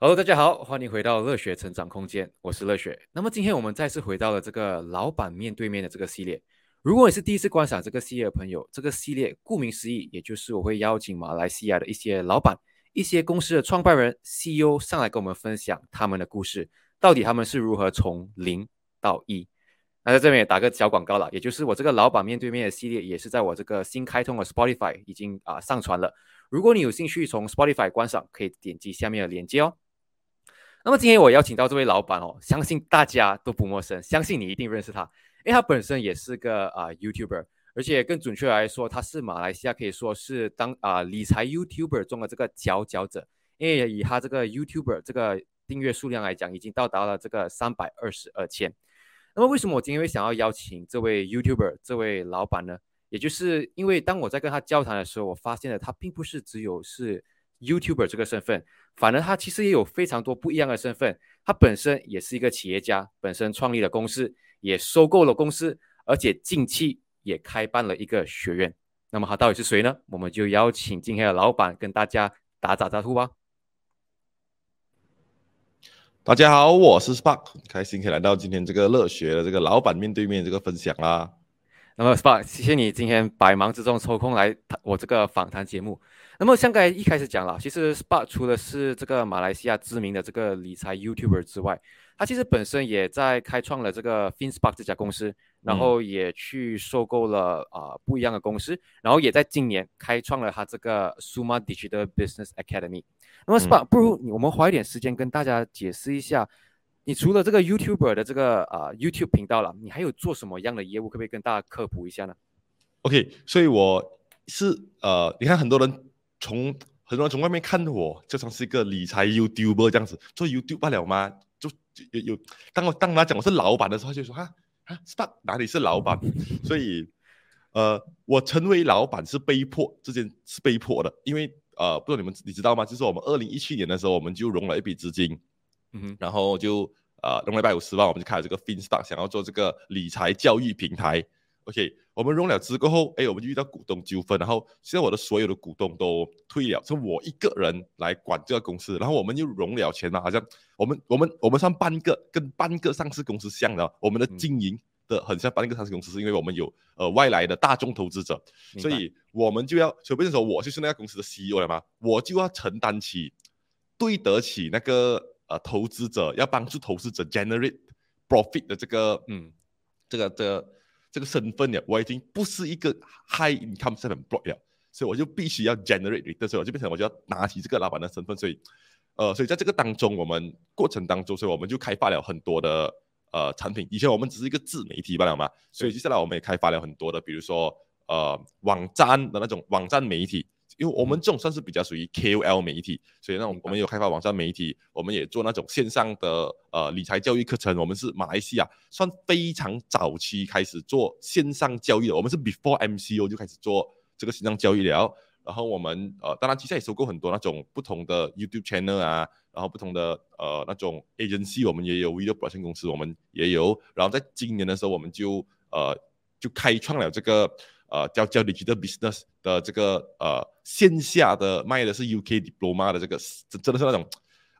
Hello，大家好，欢迎回到乐学成长空间，我是乐学。那么今天我们再次回到了这个老板面对面的这个系列。如果你是第一次观赏这个系列的朋友，这个系列顾名思义，也就是我会邀请马来西亚的一些老板、一些公司的创办人、CEO 上来跟我们分享他们的故事，到底他们是如何从零到一。那在这边也打个小广告了，也就是我这个老板面对面的系列，也是在我这个新开通的 Spotify 已经啊上传了。如果你有兴趣从 Spotify 观赏，可以点击下面的链接哦。那么今天我邀请到这位老板哦，相信大家都不陌生，相信你一定认识他，因为他本身也是个啊 YouTuber，而且更准确来说，他是马来西亚可以说是当啊理财 YouTuber 中的这个佼佼者，因为以他这个 YouTuber 这个订阅数量来讲，已经到达了这个三百二十二千。那么为什么我今天会想要邀请这位 YouTuber 这位老板呢？也就是因为当我在跟他交谈的时候，我发现了他并不是只有是。YouTuber 这个身份，反而他其实也有非常多不一样的身份。他本身也是一个企业家，本身创立了公司，也收购了公司，而且近期也开办了一个学院。那么他到底是谁呢？我们就邀请今天的老板跟大家打打招呼吧。大家好，我是 Spark，开心可以来到今天这个乐学的这个老板面对面这个分享啦。那么 Spark，谢谢你今天百忙之中抽空来我这个访谈节目。那么像刚才一开始讲了，其实 Spark 除了是这个马来西亚知名的这个理财 YouTuber 之外，他其实本身也在开创了这个 FinSpark 这家公司，然后也去收购了啊不一样的公司，然后也在今年开创了他这个 Suma Digital Business Academy。那么 Spark，不如我们花一点时间跟大家解释一下，你除了这个 YouTuber 的这个啊 YouTube 频道了，你还有做什么样的业务？可不可以跟大家科普一下呢？OK，所以我是呃，你看很多人。从很多人从外面看我，就像是一个理财 YouTuber 这样子，做 YouTube 罢了吗？就有有，当我当他讲我是老板的时候，就说哈啊，Spark 哪里是老板？所以，呃，我成为老板是被迫，这件是被迫的，因为呃，不知道你们你知道吗？就是我们二零一七年的时候，我们就融了一笔资金，嗯哼，然后就呃融了一百五十万，我们就开了这个 FinSpark，想要做这个理财教育平台。OK，我们融了资过后，哎，我们就遇到股东纠纷，然后现在我的所有的股东都退了，是我一个人来管这个公司，然后我们又融了钱嘛，好像我们我们我们算半个跟半个上市公司像的，我们的经营的很像半个上市公司，是因为我们有呃外来的大众投资者，所以我们就要，所以变成说我就是那家公司的 CEO 了嘛，我就要承担起对得起那个呃投资者，要帮助投资者 generate profit 的这个嗯这个这个。这个身份呢，我已经不是一个 high income employee 了，所以我就必须要 generate，所以我就变成我就要拿起这个老板的身份，所以，呃，所以在这个当中，我们过程当中，所以我们就开发了很多的呃产品。以前我们只是一个自媒体罢了嘛，所以接下来我们也开发了很多的，比如说呃网站的那种网站媒体。因为我们这种算是比较属于 KOL 媒体，所以那种我们有开发网上媒体，我们也做那种线上的呃理财教育课程。我们是马来西亚算非常早期开始做线上教育的，我们是 before MCO 就开始做这个线上教育了。然后我们呃当然其实也收购很多那种不同的 YouTube channel 啊，然后不同的呃那种 agency，我们也有 video production 公司，我们也有。然后在今年的时候，我们就呃就开创了这个。呃，叫叫 digital business 的这个呃线下的卖的是 UK diploma 的这个，真真的是那种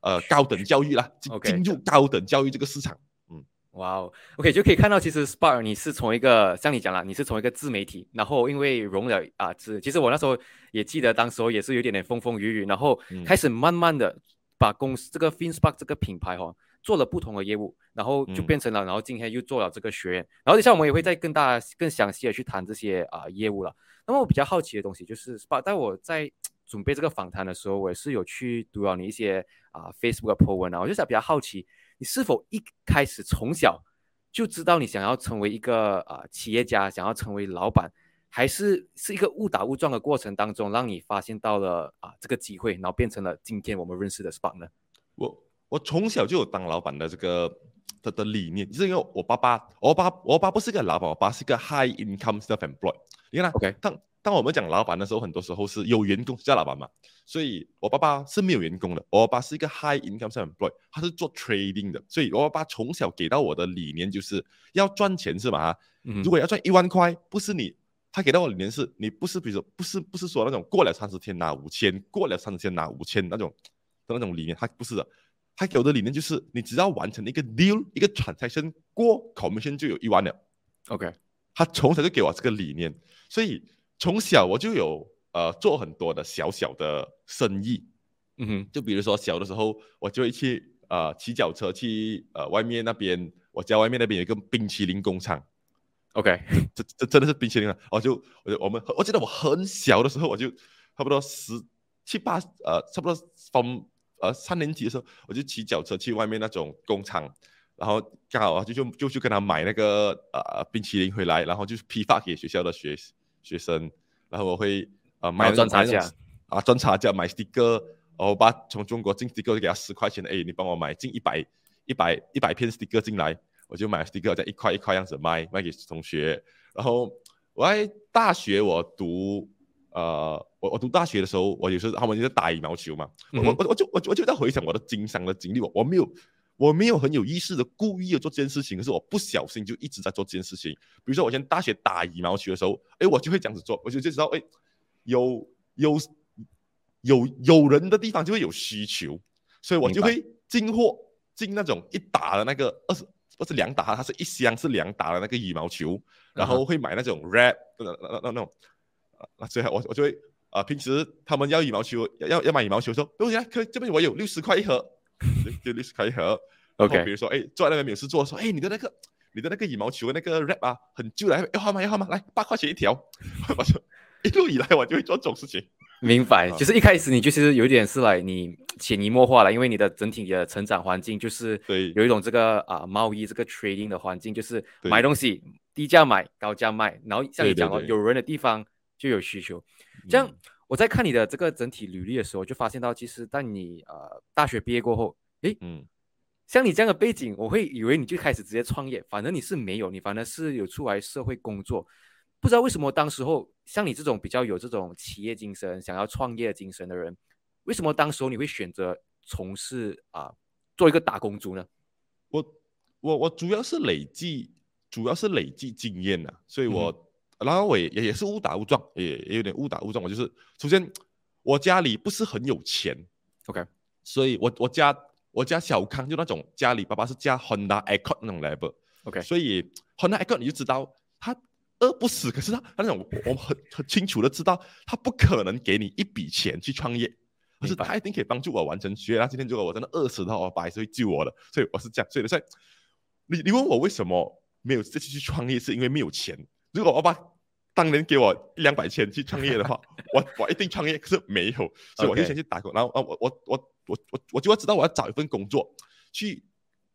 呃高等教育啦，进入高等教育这个市场。嗯，哇哦，OK 就可以看到，其实 Spark 你是从一个像你讲了，你是从一个自媒体，然后因为融了啊资，其实我那时候也记得，当时候也是有点点风风雨雨，然后开始慢慢的把公司这个 FinSpark 这个品牌哈。做了不同的业务，然后就变成了，然后今天又做了这个学院，然后等下我们也会再跟大家更详细的去谈这些啊业务了。那么我比较好奇的东西就是 SPA，，在我在准备这个访谈的时候，我也是有去读了你一些啊 Facebook 的 po 文啊，我就想比较好奇，你是否一开始从小就知道你想要成为一个啊企业家，想要成为老板，还是是一个误打误撞的过程当中，让你发现到了啊这个机会，然后变成了今天我们认识的 Spark 呢？我。我从小就有当老板的这个的的理念，是因为我爸爸，我爸我爸不是个老板，我爸是个 high income self-employed。你看，OK，当当我们讲老板的时候，很多时候是有员工叫老板嘛，所以我爸爸是没有员工的，我爸是一个 high income self-employed，他是做 trading 的，所以我爸爸从小给到我的理念就是要赚钱是吧？如果要赚一万块，不是你，他给到我理念是，你不是比如说不是不是说那种过了三十天拿五千，过了三十天拿五千那种的。那种理念，他不是的，他给我的理念就是，你只要完成一个 deal，一个 transaction 过 commission 就有一万了。OK，他从小就给我这个理念，所以从小我就有呃做很多的小小的生意，嗯哼，就比如说小的时候，我就会去呃骑脚车去呃外面那边，我家外面那边有一个冰淇淋工厂，OK，这这真的是冰淇淋啊！我就我就我们我记得我很小的时候，我就差不多十七八呃差不多 from 呃三年级的时候，我就骑脚车去外面那种工厂，然后刚好就就就去跟他买那个呃冰淇淋回来，然后就是批发给学校的学学生，然后我会呃买然后赚差价啊赚差价买 sticker，然后把从中国进 sticker 给他十块钱，哎，你帮我买进一百一百一百片 sticker 进来，我就买 sticker 在一块一块样子卖卖给同学。然后我在大学我读呃我我读大学的时候，我有时候他们就在打羽毛球嘛，我嗯我我我就我我就在回想我的经商的经历，我我没有。我没有很有意识的故意的做这件事情，可是我不小心就一直在做这件事情。比如说，我以前大学打羽毛球的时候，哎，我就会这样子做，我就就知道，哎，有有有有人的地方就会有需求，所以我就会进货进那种一打的那个二十不是两打，它是一箱是两打的那个羽毛球，然后会买那种 wrap 那那那那那种，啊，最后我我就会啊、平时他们要羽毛球要要要买羽毛球的时候，对不对？可以这边我有六十块一盒，就就六十块一盒。OK 比如说，哎，坐在那边没有事做，说，哎，你的那个你的那个羽毛球那个 wrap 啊，很旧了，要换吗要换吗，来八块钱一条，我说一路以来我就会做这种事情。明白，啊就是一开始你就是有点是来你潜移默化了，因为你的整体的成长环境就是有一种这个啊、贸易这个 trading 的环境，就是买东西低价买高价卖，然后像你讲哦，有人的地方就有需求。这样嗯。我在看你的这个整体履历的时候，就发现到其实当你呃大学毕业过后，诶，嗯，像你这样的背景，我会以为你就开始直接创业，反正你是没有，你反正是有出来社会工作。不知道为什么当时候像你这种比较有这种企业精神、想要创业精神的人，为什么当时候你会选择从事啊、做一个打工族呢？我我我主要是累积，主要是累积经验呐、所以我、然后我也也也是误打误撞，也也有点误打误撞。我就是首先我家里不是很有钱 OK 所以我我家我家小康就那种家里爸爸是加 Honda Accord 那种 level，OK 所以 Honda Accord 你就知道他饿不死，可是他他那种我我们很很清楚的知道他不可能给你一笔钱去创业。可是他一定可以帮助我完成学业。他今天如果我真的饿死的话，我爸还是会救我的。所以我是这样，所以所以你你问我为什么没有这次去创业，是因为没有钱。如果我爸当年给我一两百千去创业的话，我我一定创业，可是没有，所以我就先去打工。然后啊，我我我我我我就要知道我要找一份工作，去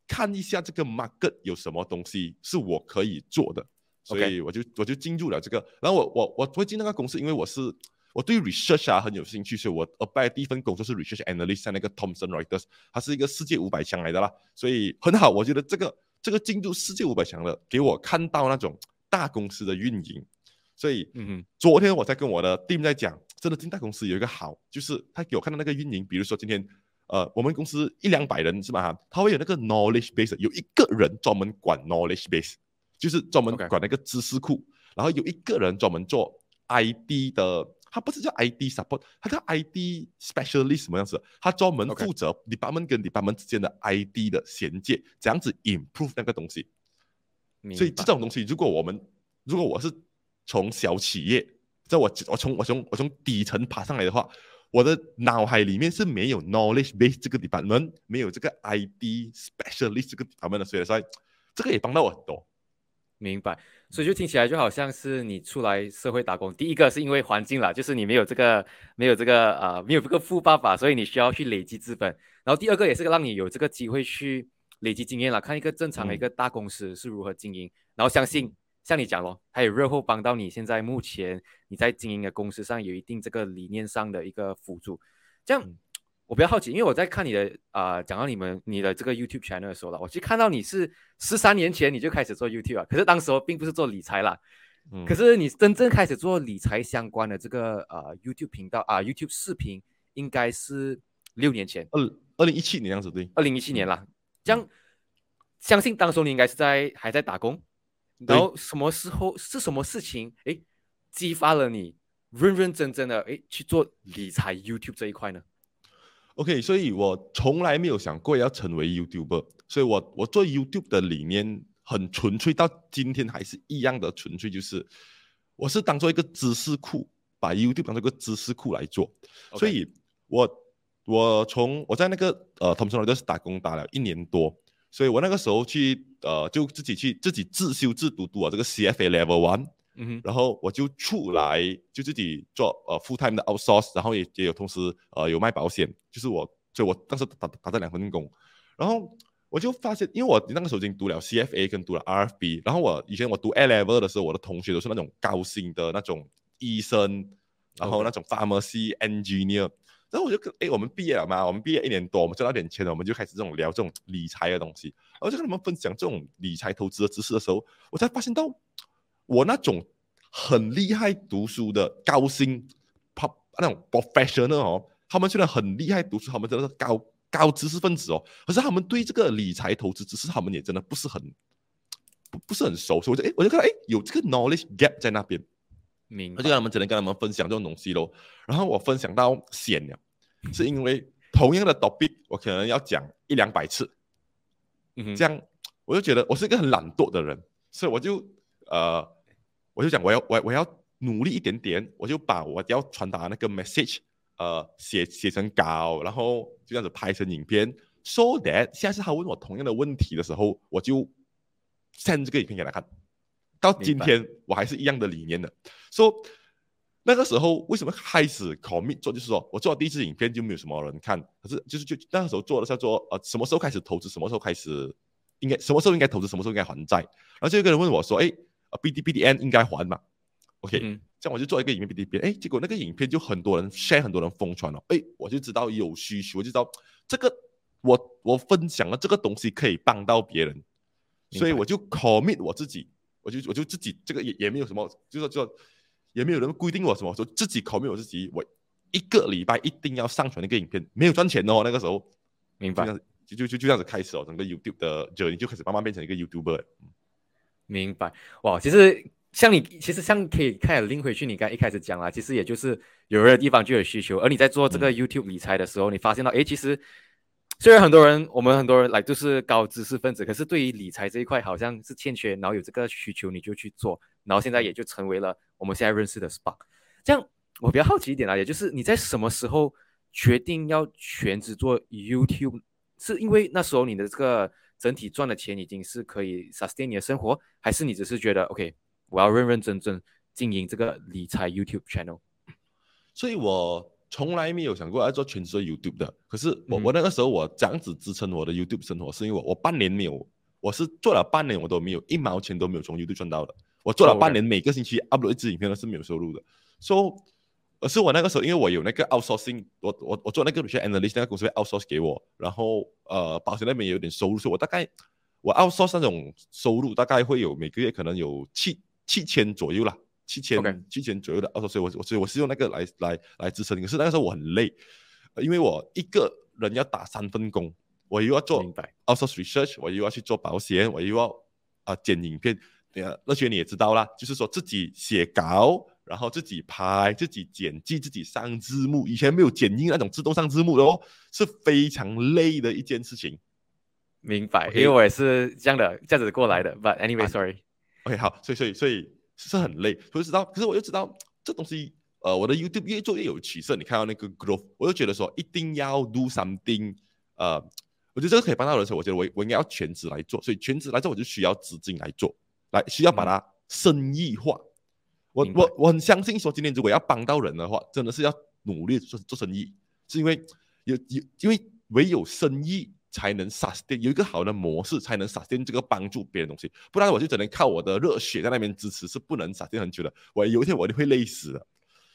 看一下这个 market 有什么东西是我可以做的。所以我就我就进入了这个，然后我我我会进那个公司，因为我是我对 research 啊很有兴趣，所以我 apply 第一份工作是 research analyst 在那个 Thomson Reuters，它是一个世界五百强来的啦，所以很好，我觉得这个这个进入世界五百强了，给我看到那种大公司的运营，所以嗯哼昨天我在跟我的 team 在讲，真的进大公司有一个好，就是他给我看到那个运营，比如说今天。呃，我们公司一两百人是吧？哈，他会有那个 knowledge base，有一个人专门管 knowledge base，就是专门管那个知识库然后有一个人专门做 ID 的，他不是叫 ID support，他叫 ID specialist 什么样子？他专门负责 department 跟 department 之间的 ID 的衔接，这样子 improve 那个东西。所以这种东西，如果我们如果我是从小企业，在我我从我从我从底层爬上来的话，我的脑海里面是没有 knowledge base 这个 department，没有这个 ID specialist 这个 department 的，所以说这个也帮到我很多。明白，所以就听起来就好像是你出来社会打工，第一个是因为环境啦，就是你没有这个没有这个呃没有这个富爸爸，所以你需要去累积资本。然后第二个也是让你有这个机会去累积经验啦，看一个正常的一嗯。个大公司是如何经营，然后相信像你讲咯，还有日后帮到你现在目前你在经营的公司上有一定这个理念上的一个辅助。这样嗯我比较好奇，因为我在看你的啊、讲到你们你的这个 YouTube channel 的时候了，我去看到你是十三年前你就开始做 YouTube 啊，可是当时候并不是做理财啦，嗯。可是你真正开始做理财相关的这个呃 YouTube 频道啊、YouTube 视频，应该是六年前，二二零一七年样子对，二零一七年啦。这样，相信当时候你应该是在还在打工，然后什么时候是什么事情诶激发了你认认真真的诶去做理财 YouTube 这一块呢？OK，所以我从来没有想过要成为 YouTuber，所以我我做 YouTube 的理念很纯粹，到今天还是一样的纯粹，就是我是当做一个知识库，把 YouTube 当做一个知识库来做。所以我我从我在那个呃同城罗就是打工打了一年多，所以我那个时候去呃就自己去自己自修自读读啊这个 CFA Level One。嗯哼，然后我就出来，就自己做呃 full time 的 outsource，然后也也有同时呃有卖保险，就是我，所以我当时打打这两份工，然后我就发现，因为我那个时候已经读了 CFA 跟读了 RFB，然后我以前我读 A level 的时候，我的同学都是那种高薪的那种医生，然后那种 pharmacy engineer，然后我就跟哎我们毕业了嘛，我们毕业一年多，我们赚到点钱了，我们就开始这种聊这种理财的东西，然后就跟他们分享这种理财投资的知识的时候，我才发现到。我那种很厉害读书的高薪，他那种 professional 哦，他们虽然很厉害读书，他们真的是高高知识分子哦，可是他们对这个理财投资知识，他们也真的不是很不不是很熟，所以我就哎，我就看到哎，有这个 knowledge gap 在那边，明，我就跟他们只能跟他们分享这种东西喽。然后我分享到险了，是因为同样的 topic 我可能要讲一两百次，嗯，这样我就觉得我是一个很懒惰的人，所以我就。呃，我就讲我要我我要努力一点点，我就把我要传达那个 message，呃，写写成稿，然后就这样子拍成影片，so that 下次他问我同样的问题的时候，我就 send 这个影片给他看。到今天我还是一样的理念的，说那个时候为什么开始 commit 做，就是说我做第一支影片就没有什么人看，可是就是就那个时候做的叫做呃什么时候开始投资，什么时候开始应该什么时候应该投资，什么时候应该还债，然后就有个人问我说，哎。B D B D N 应该还嘛？OK，这样我就做一个影片 B D B，哎，结果那个影片就很多人 share，很多人疯传了，哎，我就知道有需求，我就知道这个我我分享了这个东西可以帮到别人，所以我就 commit 我自己，我就我就自己这个也也没有什么，就是说也没有人规定我什么，说自己 commit 我自己，我一个礼拜一定要上传那个影片，没有赚钱哦，那个时候，明白？就就就就这样子开始哦，整个 YouTube 的 journey 就开始慢慢变成一个 YouTuber。明白哇，其实像你，其实像可以开始拎回去，你刚一开始讲了，其实也就是有人的地方就有需求，而你在做这个 YouTube 理财的时候，你发现到，哎，其实虽然很多人，我们很多人来就是高知识分子，可是对于理财这一块好像是欠缺，然后有这个需求你就去做，然后现在也就成为了我们现在认识的 Spark。这样我比较好奇一点啊，也就是你在什么时候决定要全职做 YouTube？是因为那时候你的这个。整体赚的钱已经是可以 sustain 你的生活，还是你只是觉得 OK，我要认认真真经营这个理财 YouTube channel？所以我从来没有想过要做全职 YouTube 的。可是我我那个时候我这样子支撑我的 YouTube 生活，是因为我我半年没有，我是做了半年我都没有一毛钱都没有从 YouTube 赚到的。我做了半年，每个星期 upload 一支影片都是没有收入的。So 而是我那个时候，因为我有那个 outsourcing，我我我做那个有些 analyst 那个公司会 outsource 给我，然后呃保险那边也有点收入，所以我大概我 outsource 那种收入大概会有每个月可能有七七千左右啦，七千七千左右的 outsource，所以我所以我是用那个来来来支撑。可是那个时候我很累，因为我一个人要打三份工，我又要做 outsource research，我又要去做保险，我又要啊剪影片，呃，那些你也知道啦，就是说自己写稿。然后自己拍、自己剪辑、自己上字幕，以前没有剪映那种自动上字幕的哦，是非常累的一件事情。明白，因为我也是这样的这样子过来的。But anyway, sorry. OK，好，所以所以所以是很累，我就知道。可是我就知道这东西，呃，我的 YouTube 越做越有起色。你看到那个 growth，我就觉得说一定要 do something。呃，我觉得这个可以帮到人的时候，我觉得我我应该要全职来做。所以全职来做，我就需要资金来做，来需要把它生意化。我我我很相信说，今天如果要帮到人的话，真的是要努力做做生意，是因为有有因为唯有生意才能 sustain，有一个好的模式才能 sustain 这个帮助别人东西，不然我就只能靠我的热血在那边支持，是不能 sustain 很久的。我有一天我就会累死的，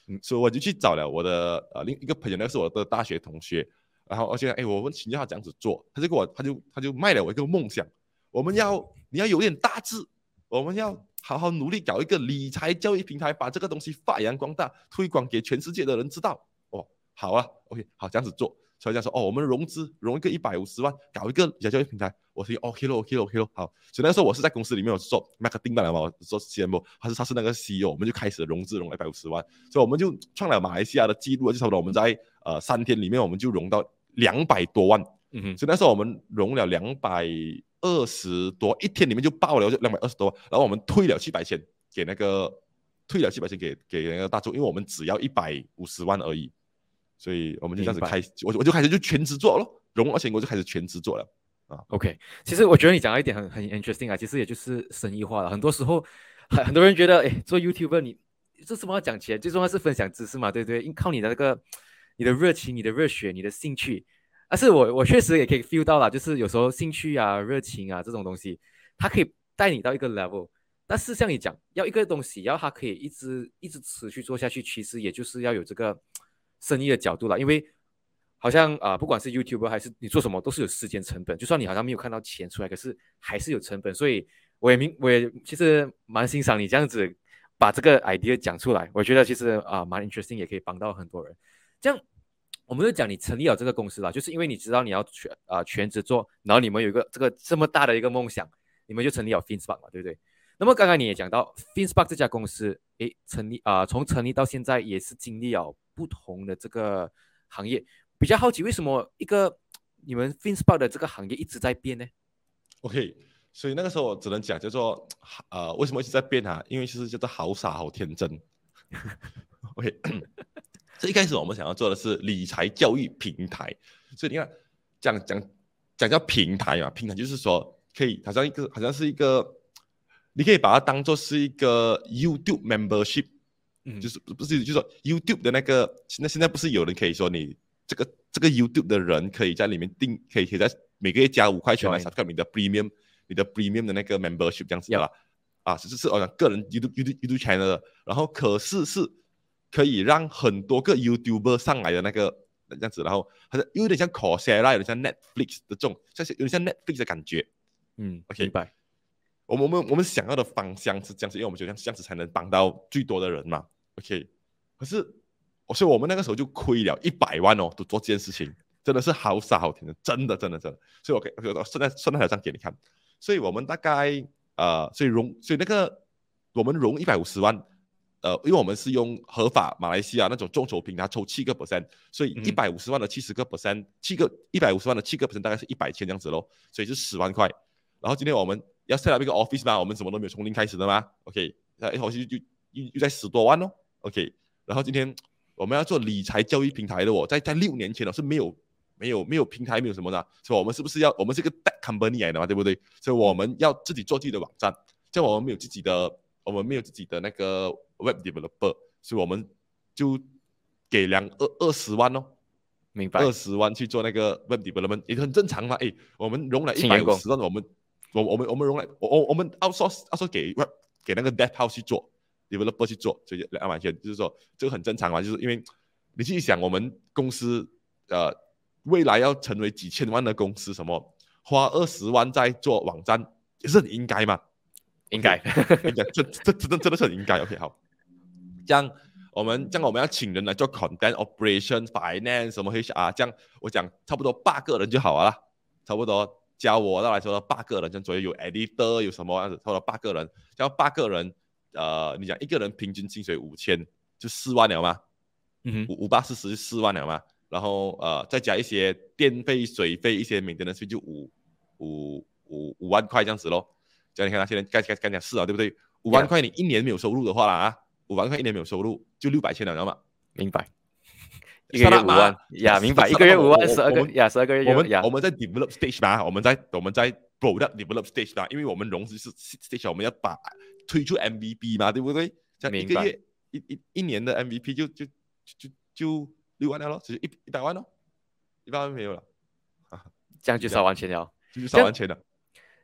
嗯，所以我就去找了我的呃另一个朋友，那个是我的大学同学，然后而且哎，我问请教他这样子做，他就给我他就他就卖了我一个梦想，我们要你要有点大志，我们要。好好努力搞一个理财教育平台，把这个东西发扬光大，推广给全世界的人知道。哦，好啊，OK，好，这样子做。所以这样说，哦，我们融资融一个一百五十万，搞一个理财教育平台。我说 OK 了，OK 了，OK 了。好，所以那时候我是在公司里面我是做 marketing 的嘛，我做 CMO，还是他是那个 CEO，我们就开始融资融一百五十万。所以我们就创了马来西亚的记录，就差不多我们在呃三天里面我们就融到两百多万，嗯哼，所以那时候我们融了两百二十多，一天里面就爆了就两百二十多万，然后我们退了七百千给那个退了七百千给给那个大众，因为我们只要一百五十万而已，所以我们就这样子开，我就我就开始就全职做了，融了钱我就开始全职做了啊。OK，其实我觉得你讲到一点很很 interesting 啊，其实也就是生意化了。很多时候，很很多人觉得，哎，做 YouTuber 你这什么要讲钱，最重要是分享知识嘛，对不对？因靠你的那个你的热情、你的热血、你的兴趣。但是我我确实也可以 feel 到了，就是有时候兴趣啊、热情啊这种东西，它可以带你到一个 level。但是像你讲，要一个东西，要它可以一直一直持续做下去，其实也就是要有这个生意的角度了，因为好像啊、不管是 YouTube 还是你做什么，都是有时间成本。就算你好像没有看到钱出来，可是还是有成本。所以我也明，我也其实蛮欣赏你这样子把这个 idea 讲出来。我觉得其实啊、蛮 interesting，也可以帮到很多人。这样，我们就讲你成立了这个公司了，就是因为你知道你要全啊、全职做，然后你们有一个这个这么大的一个梦想，你们就成立了 FinSpark 嘛，对不对？那么刚刚你也讲到 FinSpark 这家公司，诶，成立啊、从成立到现在也是经历了不同的这个行业。比较好奇，为什么一个你们 FinSpark 的这个行业一直在变呢？OK，所以那个时候我只能讲叫做呃，为什么一直在变啊？因为其实叫做好傻好天真。OK，这一开始我们想要做的是理财教育平台，所以你看讲讲讲叫平台嘛，平台就是说可以好像一个好像是一个，你可以把它当做是一个 YouTube membership，嗯。就是不是就是说 YouTube 的那个现在现在不是有人可以说你这个这个 YouTube 的人可以在里面订，可以可以在每个月加五块钱来 subscribe 你的 premium 你的 premium 的那个 membership 这样子的啦。啊，是是是，我讲个人 YouTube YouTube YouTube channel 的，然后可是是可以让很多个 YouTuber 上来的那个这样子，然后好像有点像 Coursera，有点像 Netflix 的这种，像是有点像 Netflix 的感觉。嗯 OK 明白。我们我们我们想要的方向是这样子，因为我们觉得这样子才能帮到最多的人嘛。OK，可是，所以我们那个时候就亏了一百万哦，都做这件事情，真的是好傻好甜的，真的真的真的。所以我给我顺在算在台上给你看，所以我们大概呃，所以融所以那个我们融一百五十万。呃，因为我们是用合法马来西亚那种众筹平台抽七个 percent，所以嗯一百五十万的七十个 percent，七个一百五十万的七个 percent 大概是一百千这样子咯，所以是十万块。然后今天我们要 set up 一个 office 嘛，我们什么都没有从零开始的嘛，OK，那一口气就又又在十多万哦，OK。然后今天我们要做理财交易平台的哦，在在六年前呢是没有没有没有平台没有什么的，所以我们是不是要我们是一个 tech company 来的嘛，对不对？所以我们要自己做自己的网站，这样我们没有自己的我们没有自己的那个 web developer，所以我们就给两二二十万哦，明白二。十万去做那个 web development 也很正常嘛。诶，我们融了一百五十万，我们我我们我们融了我我我们 outsource outsource 给 web 给那个 dev house 去做 developer 去做，所以两万千就是说这个很正常嘛，就是因为你自己想，我们公司呃未来要成为几千万的公司，什么花二十万在做网站也是很应该嘛。应该应该这这真的真的是很应该。OK，好，这样我们这样我们要请人来做 content operation finance 什么 HR，这样我讲差不多八个人就好了啦，差不多教我到来说八个人，这样左右有 editor 有什么样子，差不多八个人，这样八个人，呃，你讲一个人平均薪水五千，就四万了吗？嗯，五五八四十四万了嘛，然后呃再加一些电费、水费、一些 maintenance 费就五五五五万块这样子咯。这样你看他现在该该该讲是啊，对不对？五万块你一年没有收入的话啦啊，五万块一年没有收入就六百千了，知道吗？明白。一个月五万呀，明白。一个月五万，十二个呀，十二个月我们呀我，们在 develop stage 嘛，我们在我们在 product develop stage 嘛，因为我们融资是 stage，我们要把推出 MVP 嘛，对不对？这样一个月一一一年的 MVP 就就就就就六万了咯，只是一一百万咯，一百万没有了，这样就少完钱了。就是少完钱了。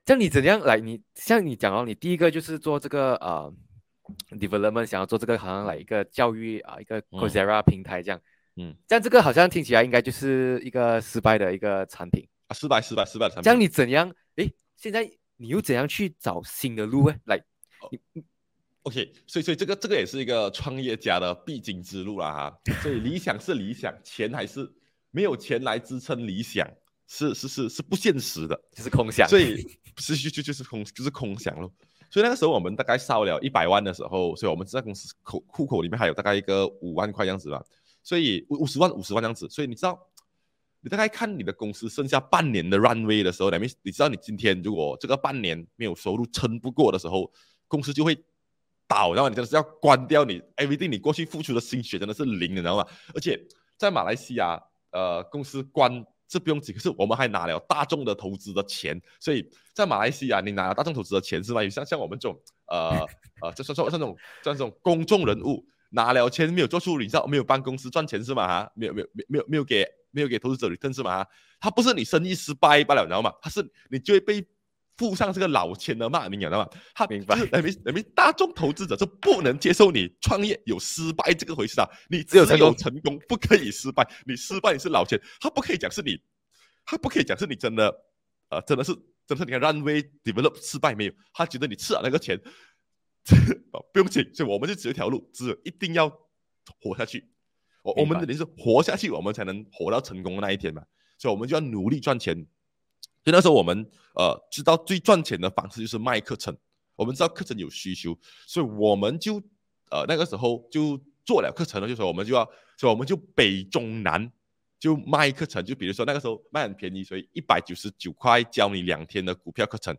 这样你怎样来？你像你讲哦，你第一个就是做这个呃 development，想要做这个好像来一个教育啊，一个嗯 Coursera 平台这样。嗯，这样这个好像听起来应该就是一个失败的一个产品。啊，失败失败失败的产品。这样你怎样？诶，现在你又怎样去找新的路呢？来，OK，所以所以这个这个也是一个创业家的必经之路啦哈。所以理想是理想，钱还是没有钱来支撑理想，是是是是不现实的。就是空想。所以 是就就就是空就是空想咯。所以那个时候我们大概烧了一百万的时候，所以我们在公司口户口里面还有大概一个五万块这样子吧。所以五五十万五十万这样子。所以你知道，你大概看你的公司剩下半年的 runway 的时候，你你知道你今天如果这个半年没有收入撑不过的时候，公司就会倒，然后你真的是要关掉你 everything，你过去付出的心血真的是零，你知道吗？而且在马来西亚，呃，公司关这不用紧，可是我们还拿了大众的投资的钱，所以在马来西亚你拿了大众投资的钱是吗？像像我们这种呃呃，就说像这种像这种公众人物拿了钱没有做出，你知道没有帮公司赚钱是吗？哈，没有没有没没有没有给。没有给投资者 return 是吗？他不是你生意失败罢了，你知道吗？他是你就会被附上这个老千的骂名，你知道吗？他明白？人民人民大众投资者是不能接受你创业有失败这个回事啊！你只有成功，成功不可以失败。你失败你是老千，他不可以讲是你，他不可以讲是你真的，呃，真的是，真的是你看 runway develop 失败没有？他觉得你吃了那个钱，不用紧，所以我们就只有一条路，只有一定要活下去。我我们这里是活下去，我们才能活到成功的那一天嘛，所以我们就要努力赚钱。所以那时候我们呃知道最赚钱的方式就是卖课程，我们知道课程有需求，所以我们就呃那个时候就做了课程了，就说我们就要，所以我们就北中南就卖课程，就比如说那个时候卖很便宜，所以一百九十九块教你两天的股票课程，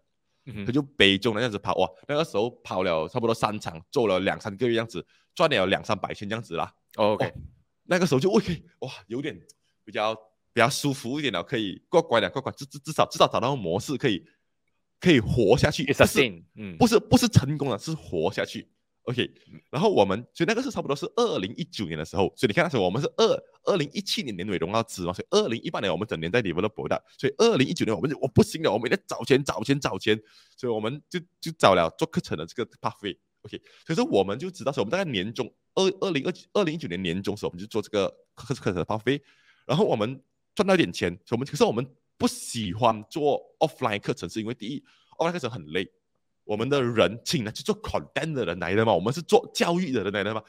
他就北中南这样子跑哇，那个时候跑了差不多三场，做了两三个月样子，赚了两三百千这样子啦。OK。那个时候就 OK，哇，有点比较比较舒服一点了，可以过关的过关，至至至少至少找到模式，可以可以活下去。不是，嗯，不是不是成功了，是活下去。OK，然后我们所以那个是差不多是二零一九年的时候，所以你看那时候我们是二二零一七年年尾融到资嘛，所以二零一八年我们整年在 develop 的，所以二零一九年我们就我不行了，我们在找钱找钱找钱，所以我们就就找了做课程的这个 pathway。OK，所以说我们就知道说我们大概年中。二二零二二零一九年年中时候，我们就做这个课课程的报废，然后我们赚到一点钱。我们可是我们不喜欢做 offline 课程，是因为第一，offline 课程很累，我们的人请来去做 content 的人来的嘛，我们是做教育的人来的嘛，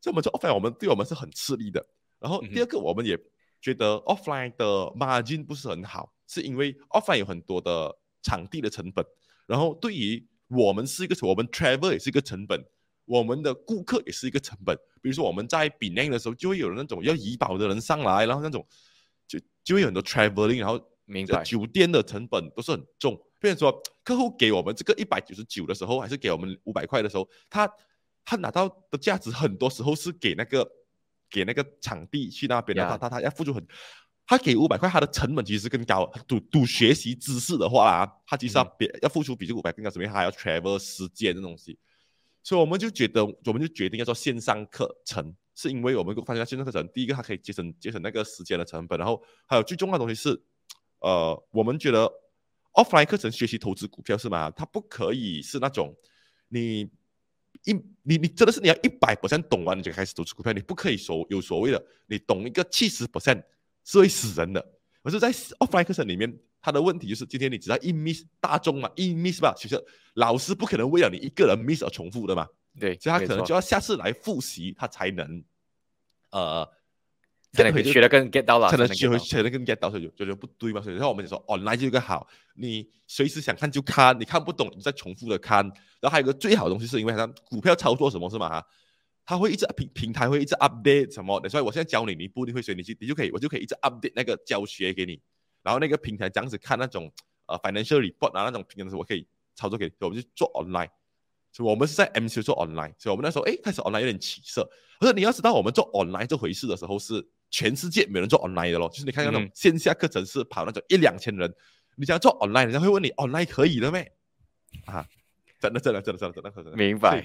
所以我们做 offline，我们对我们是很吃力的。然后第二个，我们也觉得 offline 的 margin 不是很好，是因为 offline 有很多的场地的成本，然后对于我们是一个，我们 travel 也是一个成本。我们的顾客也是一个成本，比如说我们在比年的时候，就会有那种要医保的人上来，然后那种就就会有很多 traveling，然后明白酒店的成本都是很重。比如说客户给我们这个一百九十九的时候，还是给我们五百块的时候，他他拿到的价值很多时候是给那个给那个场地去那边的话，他他要付出很，他给五百块，他的成本其实更高。赌赌学习知识的话啊，他其实要别要付出比这五百更高，什么？他还要 travel 时间的东西。所以我们就觉得，我们就决定要做线上课程，是因为我们发现线上课程，第一个它可以节省节省那个时间的成本，然后还有最重要的东西是，呃，我们觉得 offline 课程学习投资股票是吗？它不可以是那种你一你你真的是你要一百 percent 懂完你就开始投资股票，你不可以所有所谓的你懂一个七十 percent 是会死人的，而是在 offline 课程里面。他的问题就是，今天你只要一 miss 大众嘛，一 miss 吧，其实老师不可能为了你一个人 miss 而重复的嘛。对，所以他可能就要下次来复习，他才能，呃，才能学得更 get 到了，才能学会学得更 get 到，所以就觉得不对嘛。所以然后我们就说，online 就一个好，你随时想看就看，你看不懂你再重复的看。然后还有个最好的东西，是因为它股票操作什么是嘛哈，它会一直平平台会一直 update 什么的，所以我现在教你，你不一定会学，你去你就可以，我就可以一直 update 那个教学给你。然后那个平台这样子看那种呃 financial report 啊那种平台的时候，我可以操作给，我们就做 online，所以我们是在 MCU 做 online，所以我们那时候哎开始 online 有点起色。可是你要知道，我们做 online 这回事的时候，是全世界没人做 online 的咯。就是你看那种线下课程是跑那种一两千人，你想要做 online，人家会问你 online 可以了没？啊，真的真的真的真的真的可能。明白。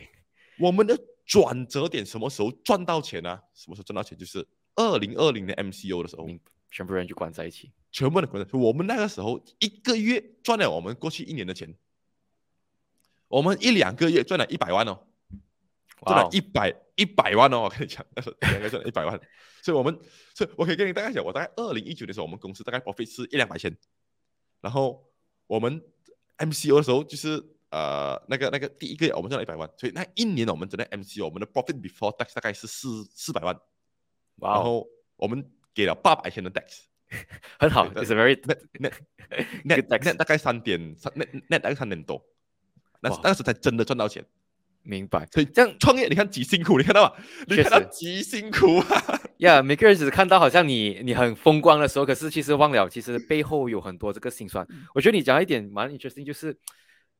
我们的转折点什么时候赚到钱呢？什么时候赚到钱？就是二零二零年 MCU 的时候。全部人就关在一起，全部的关在一起。我们那个时候一个月赚了我们过去一年的钱，我们一两个月赚了一百万哦，赚了一百一百万哦。我跟你讲，那时候两个赚了一百万，所以我们，所以我可以跟你大概讲，我大概二零一九的时候，我们公司大概 profit 是一两百千，然后我们 MCO 的时候就是呃那个那个第一个月我们赚了一百万，所以那一年我们整个 MCO 我们的 profit before tax 大概是四四百万，然后我们。给了八百千的 DEX，很好，It's very net net net net 大概三点三 net net 大概三点多，那那个时候才真的赚到钱。明白。所以这样创业你看几辛苦，你看到吗？你确看到实几辛苦啊！呀每个人只是看到好像你你很风光的时候，可是其实忘了，其实背后有很多这个辛酸。我觉得你讲一点蛮 interesting，就是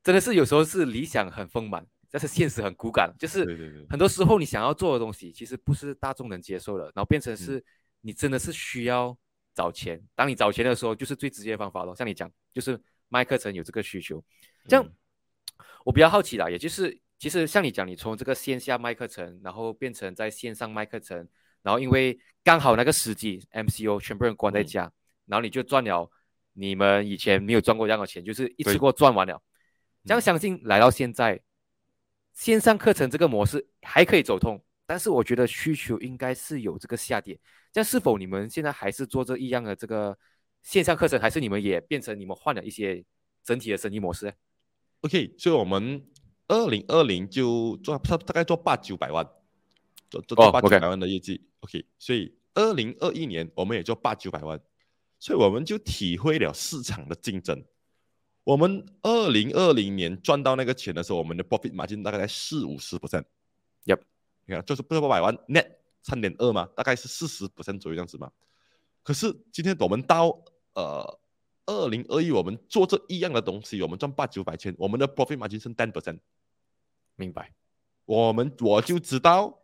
真的是有时候是理想很丰满，但是现实很骨感。就是很多时候你想要做的东西，其实不是大众能接受的，然后变嗯成是你真的是需要找钱。当你找钱的时候，就是最直接的方法咯。像你讲，就是卖课程有这个需求，这样。嗯我比较好奇啦，也就是其实像你讲，你从这个线下卖课程，然后变成在线上卖课程，然后因为刚好那个时机，MCO 全部人关在嗯家，然后你就赚了你们以前没有赚过这样的钱，就是一次过赚完了。这样嗯相信来到现在，线上课程这个模式还可以走通，但是我觉得需求应该是有这个下跌。这样是否你们现在还是做这一样的这个线上课程，还是你们也变成你们换了一些整体的生意模式呢？OK，所以我们二零二零就做大大概做八九百万，做做八九百万的业绩。OK，所以二零二一年我们也做八九百万，所以我们就体会了市场的竞争。我们二零二零年赚到那个钱的时候，我们的 profit margin 大概在四五十 percent。Yep 你看，就是不是八百万 net 三点二嘛，大概是四十 percent 左右这样子嘛。可是今天我们到呃二零二一，我们做这一样的东西，我们赚八九百千，我们的 profit margin 是 ten percent。明白？我们我就知道，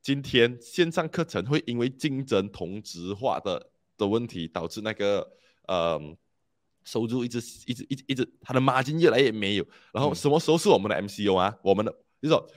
今天线上课程会因为竞争同质化的的问题，导致那个呃收入一直一直一直一直它的 margin 越来越没有。然后嗯什么时候是我们的 MCU 啊？我们的就是说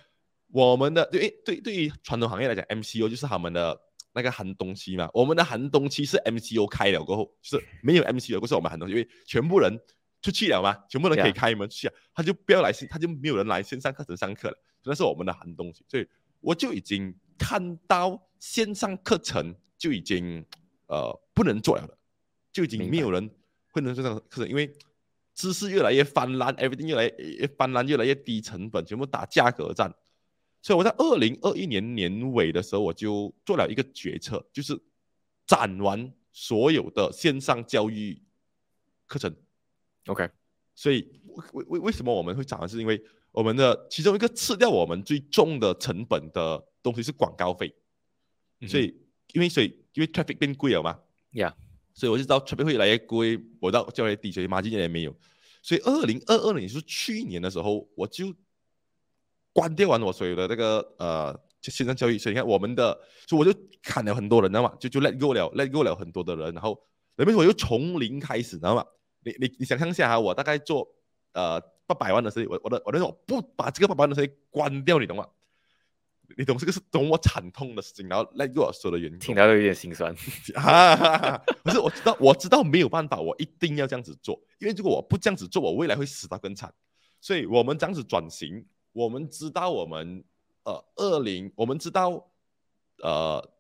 我们的对对对于传统行业来讲，MCU 就是他们的那个寒冬期嘛。我们的寒冬期是 MCO 开了过后，就是没有 MCO 过后是我们寒冬期，因为全部人出去了嘛，全部人可以开门去啊，他就不要来线，他就没有人来线上课程上课了。那是我们的寒冬期，所以我就已经看到线上课程就已经呃不能做了，就已经没有人会能做上课程，因为知识越来越泛滥，everything 越来越泛滥，越来越低成本，全部打价格战。所以我在二零二一年年尾的时候，我就做了一个决策，就是斩完所有的线上教育课程。OK，所以为为为什么我们会涨呢？是因为我们的其中一个吃掉我们最重的成本的东西是广告费，所以因为所以因为 traffic 变贵了嘛，呀，所以我就知道 traffic 会越来越贵，我到就越来越低，所以 margin 越来越没有。所以二零二二年，就是去年的时候，我就关掉完我所有的那个呃就线上交易。所以你看我们的，所以我就砍了很多人，知道吗？就就 let go 了，let go 了很多的人，然后那边我又从零开始，知道吗？你你你想象一下哈，我大概做呃八百万的生意，我我的我那种不把这个八百万的生意关掉，你懂吗？你懂这个是懂我惨痛的事情，然后 let go 了所有的员工，听到有点心酸。哈哈哈！不是，我知道，我知道没有办法，我一定要这样子做，因为如果我不这样子做，我未来会死得更惨。所以我们这样子转型，我们知道我们呃二零，我们知道呃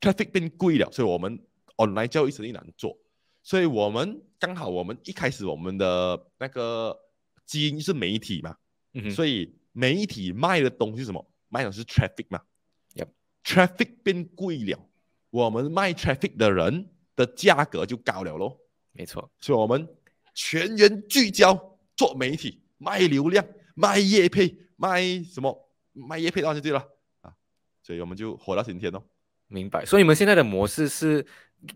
traffic 变贵了，所以我们 online 教育生意难做，所以我们刚好我们一开始我们的那个基因是媒体嘛，嗯，所以媒体卖的东西是什么？卖的是 traffic 嘛。Traffic 变贵了，我们卖 traffic 的人的价格就高了咯。没错，所以我们全员聚焦做媒体，卖流量、卖业配、卖什么卖业配当然就对了啊，所以我们就活到今天哦。明白。所以你们现在的模式是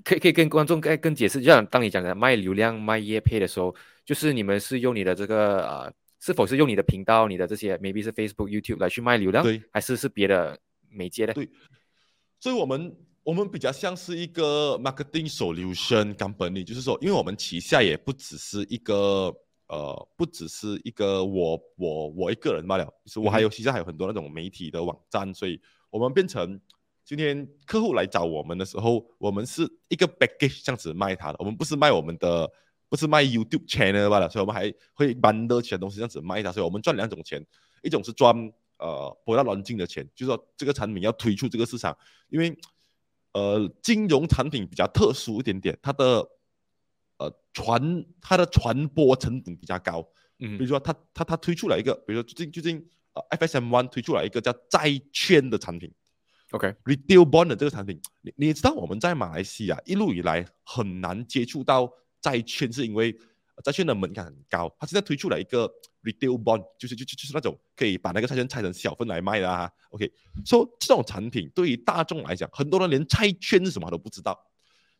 可以可以跟观众更更解释，就像当你讲的卖流量、卖业配的时候，就是你们是用你的这个呃，是否是用你的频道、你的这些 maybe 是 Facebook、YouTube 来去卖流量，对，还是是别的媒介的？对所以我们我们比较像是一个 marketing solution company，就是说，因为我们旗下也不只是一个呃，不只是一个我我我一个人罢了，就是我还有其实还有很多那种媒体的网站，所以我们变成今天客户来找我们的时候，我们是一个 package 这样子卖他的，我们不是卖我们的。不是卖 YouTube channel 罢了，所以我们还会 bundle 其他东西这样子卖他，所以我们赚两种钱，一种是赚呃博大乱进的钱，就是说这个产品要推出这个市场，因为呃金融产品比较特殊一点点，它的呃传它的传播成本比较高，嗯比如说它它它推出来一个，比如说最近最近呃 FSM One 推出来一个叫债券的产品。，OK，retail bond 的这个产品，你你也知道我们在马来西亚一路以来很难接触到债券，是因为债券的门槛很高，它现在推出了一个 retail bond，就是就就就是那种可以把那个债券拆成小份来卖的啊。OK，所、so, 这种产品对于大众来讲，很多人连债券是什么都不知道，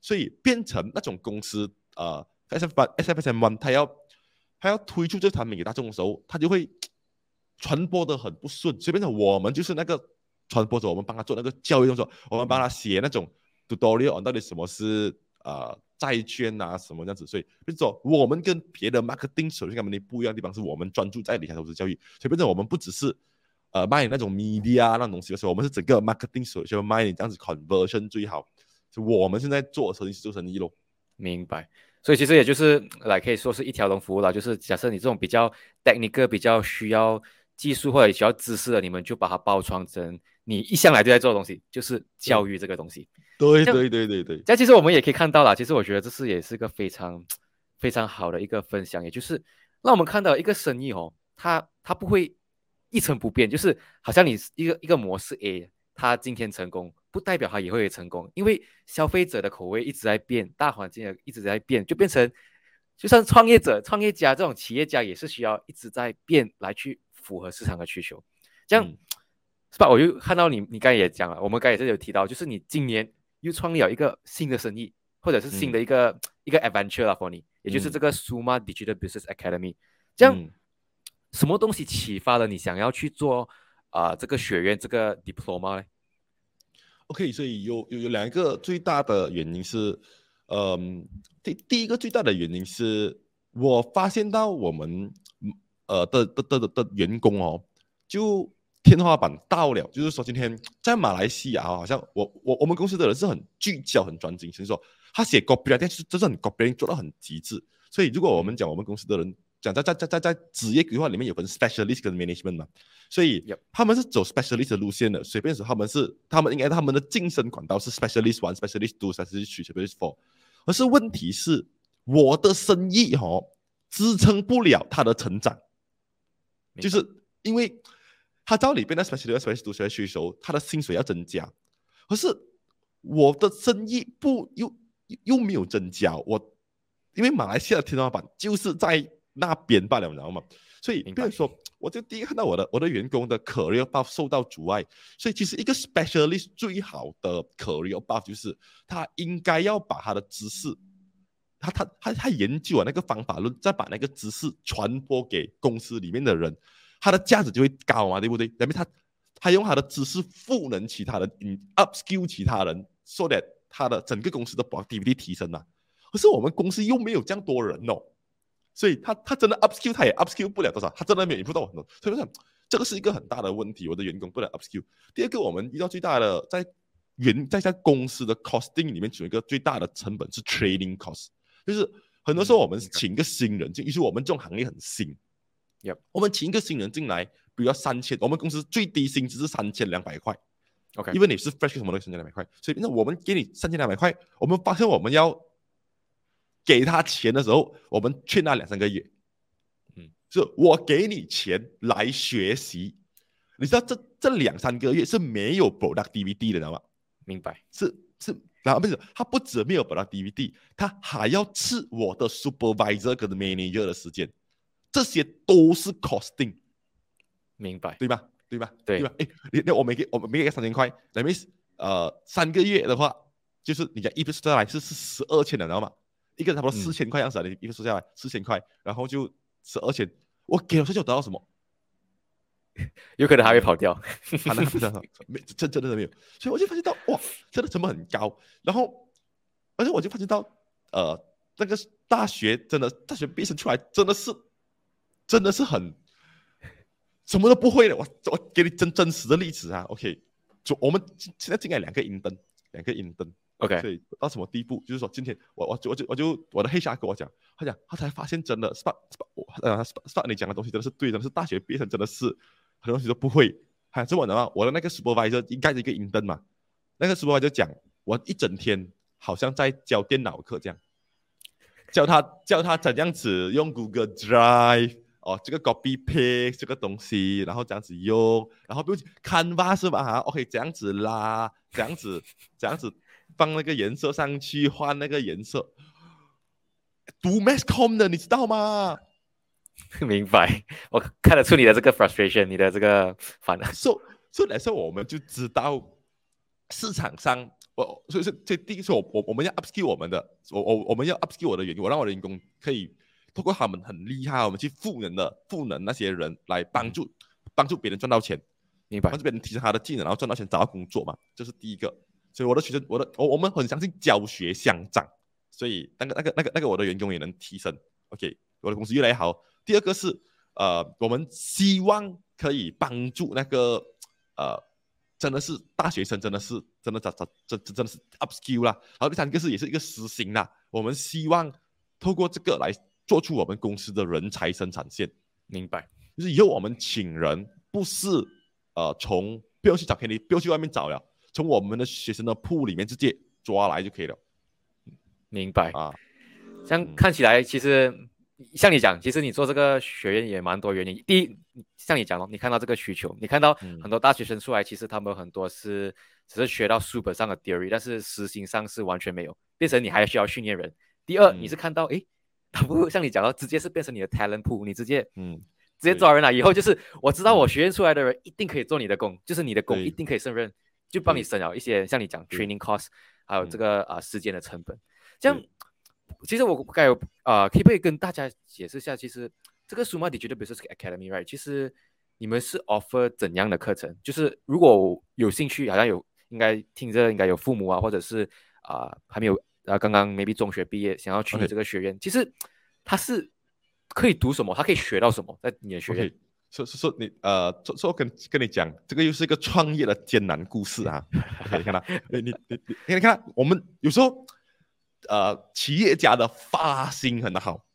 所以变成那种公司呃 S F S F S M One，它要它要推出这产品给大众的时候，它就会传播的很不顺，所以变成我们就是那个传播者，我们帮他做那个教育动作，我们帮他写那种 tutorial 到底什么是呃。债券啊，什么样子，所以比如说我们跟别的 marketing 手续他们的不一样的地方，是我们专注在理财投资教育，所以变成我们不只是呃卖那种 media 那种东西的时候，我们是整个 marketing 手续卖你这样子 conversion 最好，就我们现在做生意是做生意咯。明白，所以其实也就是来可以说是一条龙服务了，就是假设你这种比较 technical 比较需要技术或者需要知识的，你们就把它包装成你一向来就在做的东西，就是教育这个东西。对对对对对，但其实我们也可以看到了，其实我觉得这是也是个非常非常好的一个分享，也就是让我们看到一个生意哦，它它不会一成不变，就是好像你一个一个模式 A，它今天成功，不代表他也会成功，因为消费者的口味一直在变，大环境也一直在变，就变成就算创业者、创业家这种企业家也是需要一直在变来去符合市场的需求，这样、是吧？我就看到你，你刚才也讲了，我们刚才也是有提到，就是你今年。又创立了一个新的生意，或者是新的一个、嗯、一个 adventure 啦，for 你，也就是这个 Suma Digital Business Academy。这样、嗯，什么东西启发了你想要去做啊、这个学院这个 diploma 呢？OK，所以有有有两个最大的原因是，嗯，第第一个最大的原因是我发现到我们呃的的的的员工哦，就。天花板到了，就是说今天在马来西亚啊，好像我我我们公司的人是很聚焦、很专精，就是说他写 copy 但是真是很 copy 做到很极致。所以如果我们讲我们公司的人讲在在在在在职业规划里面有分 specialist 跟 management 嘛，所以他们是走 specialist 的路线的。随便说他们是他们应该他们的晋升管道是 specialist one、specialist two、specialist three、specialist four，可是问题是我的生意哦支撑不了他的成长，就是因为。他照里边的 specialist、specialist 读学需求，他的薪水要增加，可是我的生意不又又没有增加，我因为马来西亚的天花板就是在那边罢了，你知道吗？所以比如说，我就第一看到我的我的员工的 career buff 受到阻碍，所以其实一个 specialist 最好的 career buff 就是他应该要把他的知识，他他他他研究了那个方法论，再把那个知识传播给公司里面的人。他的价值就会高嘛，对不对？因为他他用他的知识赋能其他人，嗯，upskill 其他人，so that 他的整个公司的 productivity 提升了。可是我们公司又没有这样多人哦，所以他他真的 upskill 他也 upskill 不了多少，他真的没有 improve 到很多。所以我想这个是一个很大的问题，我的员工不能 upskill。第二个，我们遇到最大的在员在在公司的 costing 里面，有一个最大的成本是 training cost，就是很多时候我们请一个新人进，于是我们这种行业很新。Yep. 我们请一个新人进来，比如要三千，我们公司最低薪资是三千两百块。OK，因为你是 fresh 什么的，三千两百块，所以那我们给你三千两百块，我们发现我们要给他钱的时候，我们劝他两三个月。嗯，是我给你钱来学习，你知道这这两三个月是没有 productivity 的，知道吗？明白，是是，然后不是他不止没有 productivity，他还要吃我的 supervisor 跟 manager 的时间。这些都是 costing，明白对吧？对吧？对吧？哎，你那我每个我每个月三千块，那么呃三个月的话，就是你讲一笔数下来是是十二千的，知道吗？一个差不多四千块样子啊，你一个数下来四千块，然后就十二千，我给了他就得到什么？有可能还会跑掉，真的没真真的没有，所以我就发现到哇，真的成本很高，然后而且我就发现到呃那个大学真的大学毕业生出来真的是。真的是很什么都不会的，我我给你真真实的例子啊，OK，就我们现在进来两个银灯，两个银灯，OK，所以到什么地步？就是说今天我我我就我就我的黑侠跟我讲，他讲他才发现真的，SPA SPA 我呃 SPA SPA 你讲的东西真的是对的，是大学毕业生真的是很多东西都不会。还是我的话，我的那个 supervisor 应该是一个银灯嘛，那个 supervisor 讲我一整天好像在教电脑课这样，教他教他怎样子用 Google Drive。哦，这个 copy paste 这个东西，然后这样子用，然后比如 Canva 是吧？哈，OK，这样子拉，这样子，这样子放那个颜色上去，换那个颜色。读 mass com 的，你知道吗？明白，我看得出你的这个 frustration，你的这个烦恼。所所以来说，我们就知道市场上，我所以说这第一个，我我我们要 upskill 我们的，我我我们要 upskill 我的员工，我让我的员工可以通过他们很厉害，我们去赋能的赋能那些人来帮助帮助别人赚到钱，明白帮？助别人提升他的技能，然后赚到钱，找到工作嘛，这是第一个。所以我的学生，我的我我们很相信教学相长，所以那个那个那个那个我的员工也能提升，OK，我的公司越来越好。第二个是呃，我们希望可以帮助那个呃，真的是大学生，真的是真的咋咋这这真的是 upskill 啦。然后第三个是也是一个实行啦，我们希望透过这个来做出我们公司的人才生产线。明白，就是以后我们请人不是呃从不用去找 K 不用去外面找了，从我们的学生的铺里面直接抓来就可以了。明白。啊。像嗯。看起来，其实像你讲，其实你做这个学院也蛮多原因。第一，像你讲咯，你看到这个需求，你看到嗯很多大学生出来，其实他们很多是只是学到书本上的 theory，但是实行上是完全没有，变成你还需要训练人。第二，嗯。你是看到诶，他不会像你讲到，直接是变成你的 talent pool，你直接嗯，直接抓人了，以后就是我知道嗯。我学院出来的人一定可以做你的工，就是你的工一定可以胜任，就帮你省了一些像你讲 training cost，还有这嗯个啊、时间的成本。这样对，其实我该有啊、可以不可以跟大家解释一下，其实这个 Suma Digital Business Academy right，其实你们是 offer 怎样的课程？就是如果有兴趣，好像有应该听着应该有父母啊，或者是啊、还没有啊刚刚 maybe 中学毕业想要去你 OK 这个学院，其实他是可以读什么？他可以学到什么？在你的学院说说说你呃，说说跟跟你讲，这个又是一个创业的艰难故事啊。OK，你看到，你你你你你看，我们有时候呃，企业家的发心很好，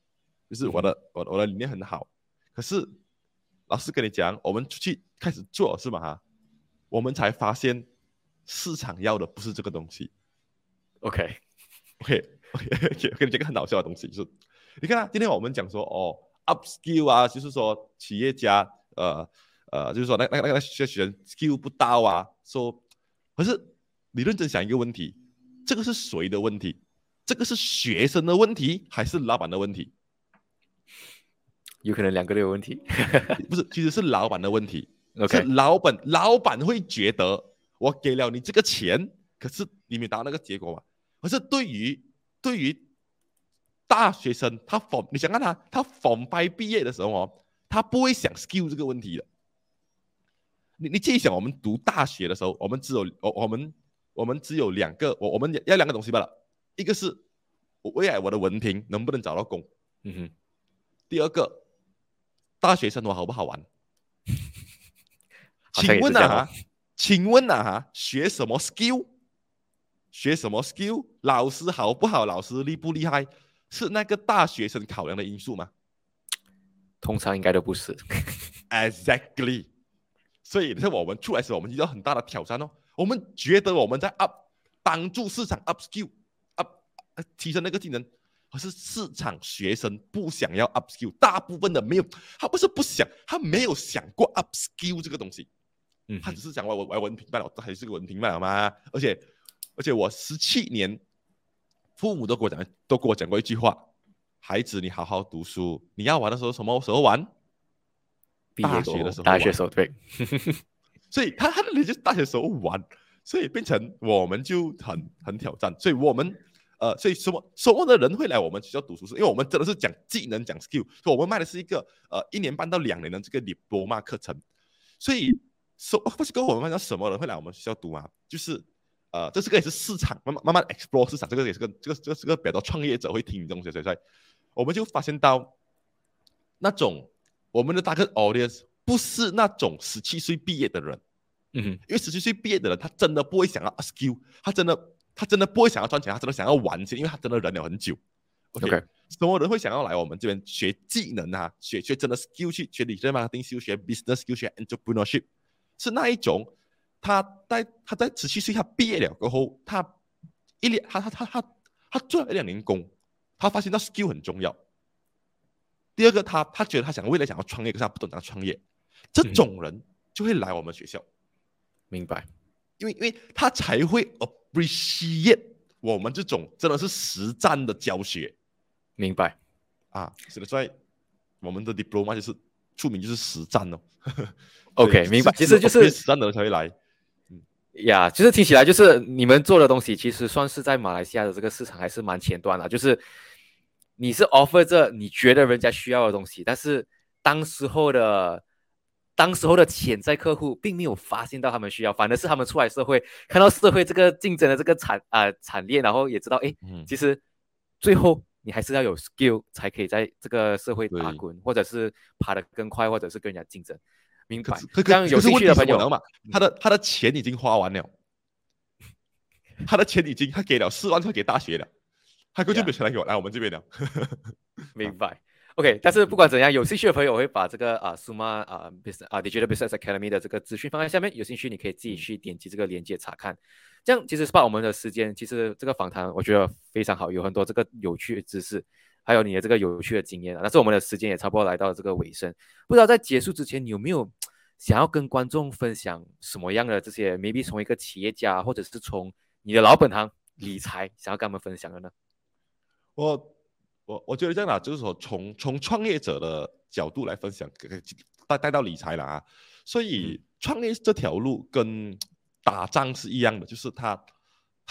就是我的我的我的理念很好，可是老师跟你讲，我们出去开始做是吗？哈，我们才发现市场要的不是这个东西。OK OK，我跟你讲个很搞笑的东西，就是你看啊，今天我们讲说哦，upskill 啊，就是说企业家呃呃，就是说那那那那些学生 skill 不到啊，说，可是你认真想一个问题，这个是谁的问题？这个是学生的问题还是老板的问题？有可能两个都有问题。不是，其实是老板的问题。OK，老板，老板会觉得我给了你这个钱，可是你没达到那个结果嘛？可是对于对于大学生，他 form 你想看他，他 form 班毕业的时候哦，他不会想 skill 这个问题的。你你自己想，我们读大学的时候，我们只有我我们我们只有两个，我我们要两个东西罢了，一个是我未来我的文凭能不能找到工，嗯哼，第二个大学生活好不好玩？请问啊，请问啊哈，学什么 skill？学什么 skill？老师好不好？老师厉不厉害？是那个大学生考量的因素吗通常应该都不是。？Exactly。所以，在我们出来时，我们遇到很大的挑战哦。我们觉得我们在 up 帮助市场 up skill up 呃提升那个技能，可是市场学生不想要 up skill，大部分的没有，他不是不想，他没有想过 up skill 这个东西。嗯他只是想我我我要文凭罢了，我还是个文凭罢了嘛。而且而且我十七年，父母都给我讲，都给我讲过一句话：孩子，你好好读书，你要玩的时候什么时候玩？毕业大学的时候大学时候对，所以他他的理就是大学时候玩，所以变成我们就很很挑战。所以我们呃，所以什么什么的人会来我们学校读书，是因为我们真的是讲技能、讲 skill，所以我们卖的是一个呃一年半到两年的这个 diploma 课程。所以什不是跟我们班上什么人会来我们学校读啊？就是呃，这是个也是市场慢慢慢慢 explore 市场，这个也是个这个这个是个比较多创业者会听这种东西，所以我们就发现到那种我们的 target audience 不是那种十七岁毕业的人。嗯哼，因为十七岁毕业的人，他真的不会想要 skill，他真的他真的不会想要赚钱，他真的想要玩钱，因为他真的忍了很久。OK，, OK 什么人会想要来我们这边学技能啊？学学真的 skill 去学理财 marketing skill，学 business skill，学 entrepreneurship，是那一种。他在他在十七岁他毕业了过后，他一两他他他他他做了一两年工，他发现到 skill 很重要。第二个，他他觉得他想未来想要创业，可是他不懂怎样创业，这嗯种人就会来我们学校。明白。因为因为他才会 appreciate 我们这种真的是实战的教学。明白。啊，是的，所以我们的 diploma 就是出名就是实战哦。OK，明白其实就是实战的人才会来。呀其实听起来就是你们做的东西，其实算是在马来西亚的这个市场还是蛮前端的，就是你是 offer 这你觉得人家需要的东西，但是当时候的当时候的潜在客户并没有发现到他们需要，反而是他们出来社会看到社会这个竞争的这个产啊、产业，然后也知道哎，嗯，其实最后你还是要有 skill 才可以在这个社会打滚，或者是爬得更快，或者是跟人家竞争。明白这样有兴趣的朋友题是什么呢嘛，他的他的钱已经花完了，他的钱已经他给了四万块给大学了，他根本就没有钱来给我来我们这边了。明白。OK，但是不管怎样，有兴趣的朋友我会把这个啊 Suma 啊 Business 啊 Digital Business Academy 的这个资讯放在下面，有兴趣你可以自己去点击这个链接查看。这样其实是把我们的时间，其实这个访谈我觉得非常好，有很多这个有趣的知识，还有你的这个有趣的经验啊。但是我们的时间也差不多来到了这个尾声，不知道在结束之前，你有没有想要跟观众分享什么样的这些，maybe 从一个企业家，或者是从你的老本行理财，想要跟他们分享的呢？我我我觉得这样啦，就是说从从创业者的角度来分享，带带到理财了啊。所以创业这条路跟打仗是一样的，就是它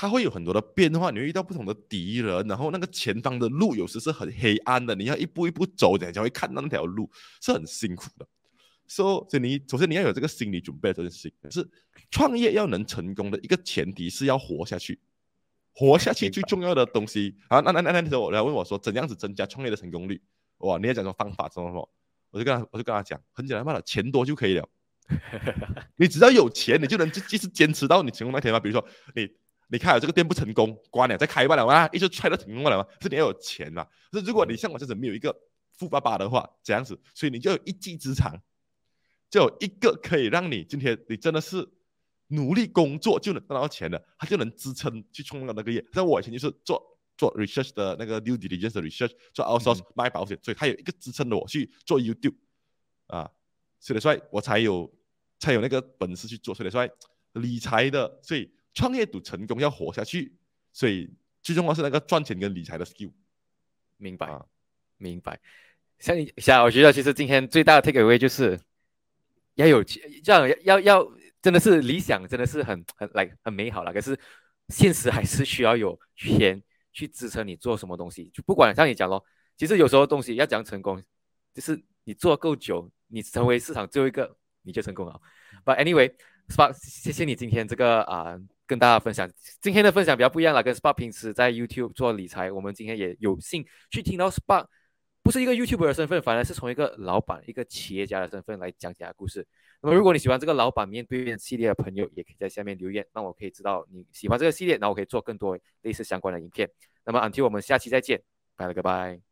它会有很多的变化，你会遇到不同的敌人，然后那个前方的路有时是很黑暗的，你要一步一步走，你才会看到那条路，是很辛苦的。所以你首先你要有这个心理准备，这件事情。是创业要能成功的一个前提是要活下去。活下去最重要的东西啊，那那那那时候我来问我说，怎样子增加创业的成功率？哇，你要讲什么方法什么什么？我就跟他我就跟他讲，很简单罢了，钱多就可以了。你只要有钱，你就能继继续坚持到你成功那天嘛。比如说你你开了这个店不成功，关了再开罢了嘛，一直踹到成功罢了嘛。是你要有钱嘛。是如果你像我这样子没有一个富爸爸的话，这样子，所以你就有一技之长，就有一个可以让你今天你真的是努力工作就能赚到钱的，他就能支撑去冲到那个业。像我以前就是做做 research 的那个 due diligence 的 research，做 outsource、卖保险，所以他有一个支撑的我去做 YouTube 啊，所以说我才有才有那个本事去做。所以说理财的，所以创业赌成功要活下去，所以最重要是那个赚钱跟理财的 skill。明白，啊明白。像你像我觉得其实今天最大的 take away 就是要有这样要要要真的是理想，真的是很很来很美好了。可是现实还是需要有钱去支撑你做什么东西。就不管像你讲咯，其实有时候东西要讲成功，就是你做够久，你成为市场最后一个，你就成功了。But anyway。Spark，谢谢你今天这个啊、跟大家分享。今天的分享比较不一样了，跟 Spark 平时在 YouTube 做理财，我们今天也有幸去听到 Spark 不是一个 YouTuber 的身份，反而是从一个老板、一个企业家的身份来讲解他故事。那么，如果你喜欢这个老板面对面系列的朋友，也可以在下面留言，让我可以知道你喜欢这个系列，然后我可以做更多类似相关的影片。那么，until 我们下期再见，拜了个拜。